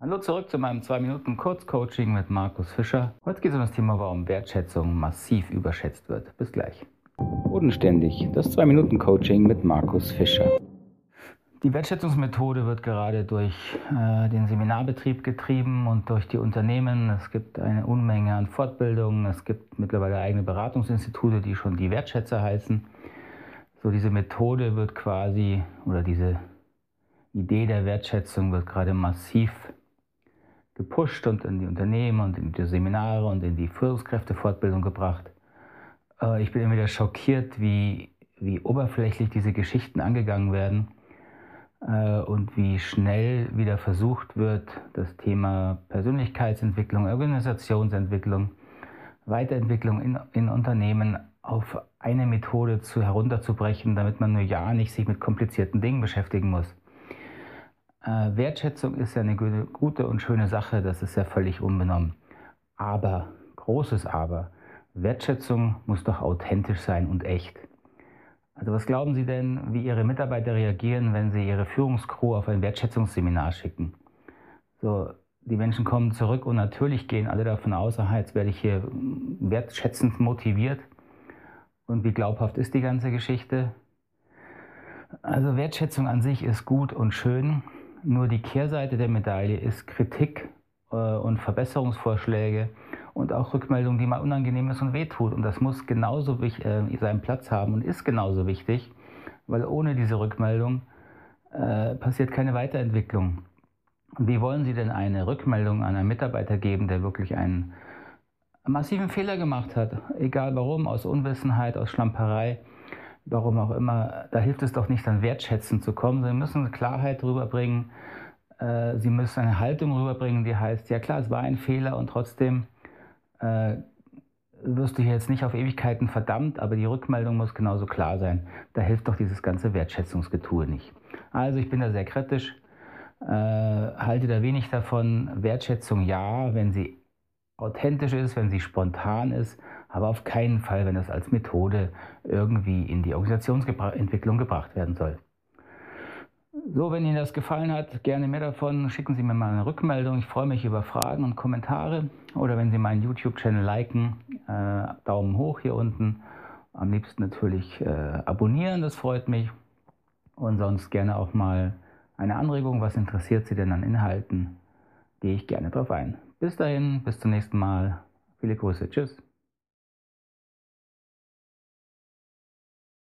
Hallo zurück zu meinem 2 Minuten Kurzcoaching mit Markus Fischer. Heute geht es um das Thema, warum Wertschätzung massiv überschätzt wird. Bis gleich. Bodenständig, das 2 Minuten Coaching mit Markus Fischer. Die Wertschätzungsmethode wird gerade durch äh, den Seminarbetrieb getrieben und durch die Unternehmen. Es gibt eine Unmenge an Fortbildungen. Es gibt mittlerweile eigene Beratungsinstitute, die schon die Wertschätzer heißen. So diese Methode wird quasi oder diese Idee der Wertschätzung wird gerade massiv gepusht und in die Unternehmen und in die Seminare und in die Führungskräftefortbildung gebracht. Äh, ich bin immer wieder schockiert, wie, wie oberflächlich diese Geschichten angegangen werden äh, und wie schnell wieder versucht wird, das Thema Persönlichkeitsentwicklung, Organisationsentwicklung, Weiterentwicklung in, in Unternehmen auf eine Methode zu herunterzubrechen, damit man nur ja nicht sich mit komplizierten Dingen beschäftigen muss. Äh, Wertschätzung ist ja eine gute und schöne Sache, das ist ja völlig unbenommen. Aber, großes Aber, Wertschätzung muss doch authentisch sein und echt. Also was glauben Sie denn, wie Ihre Mitarbeiter reagieren, wenn Sie Ihre Führungskrew auf ein Wertschätzungsseminar schicken? So, die Menschen kommen zurück und natürlich gehen alle davon aus, aha, jetzt werde ich hier wertschätzend motiviert. Und wie glaubhaft ist die ganze Geschichte? Also Wertschätzung an sich ist gut und schön, nur die Kehrseite der Medaille ist Kritik äh, und Verbesserungsvorschläge und auch Rückmeldung, die mal unangenehm ist und wehtut. Und das muss genauso äh, seinen Platz haben und ist genauso wichtig, weil ohne diese Rückmeldung äh, passiert keine Weiterentwicklung. Wie wollen Sie denn eine Rückmeldung an einen Mitarbeiter geben, der wirklich einen massiven Fehler gemacht hat, egal warum, aus Unwissenheit, aus Schlamperei? Warum auch immer, da hilft es doch nicht, dann wertschätzend zu kommen. Sie müssen Klarheit rüberbringen. Äh, Sie müssen eine Haltung rüberbringen, die heißt, ja klar, es war ein Fehler und trotzdem äh, wirst du hier jetzt nicht auf Ewigkeiten verdammt, aber die Rückmeldung muss genauso klar sein. Da hilft doch dieses ganze Wertschätzungsgetue nicht. Also ich bin da sehr kritisch, äh, halte da wenig davon. Wertschätzung ja, wenn sie authentisch ist, wenn sie spontan ist, aber auf keinen Fall, wenn das als Methode irgendwie in die Organisationsentwicklung gebracht werden soll. So, wenn Ihnen das gefallen hat, gerne mehr davon. Schicken Sie mir mal eine Rückmeldung. Ich freue mich über Fragen und Kommentare. Oder wenn Sie meinen YouTube-Channel liken, äh, Daumen hoch hier unten. Am liebsten natürlich äh, abonnieren, das freut mich. Und sonst gerne auch mal eine Anregung. Was interessiert Sie denn an Inhalten? Gehe ich gerne drauf ein. Bis dahin, bis zum nächsten Mal. Viele Grüße. Tschüss.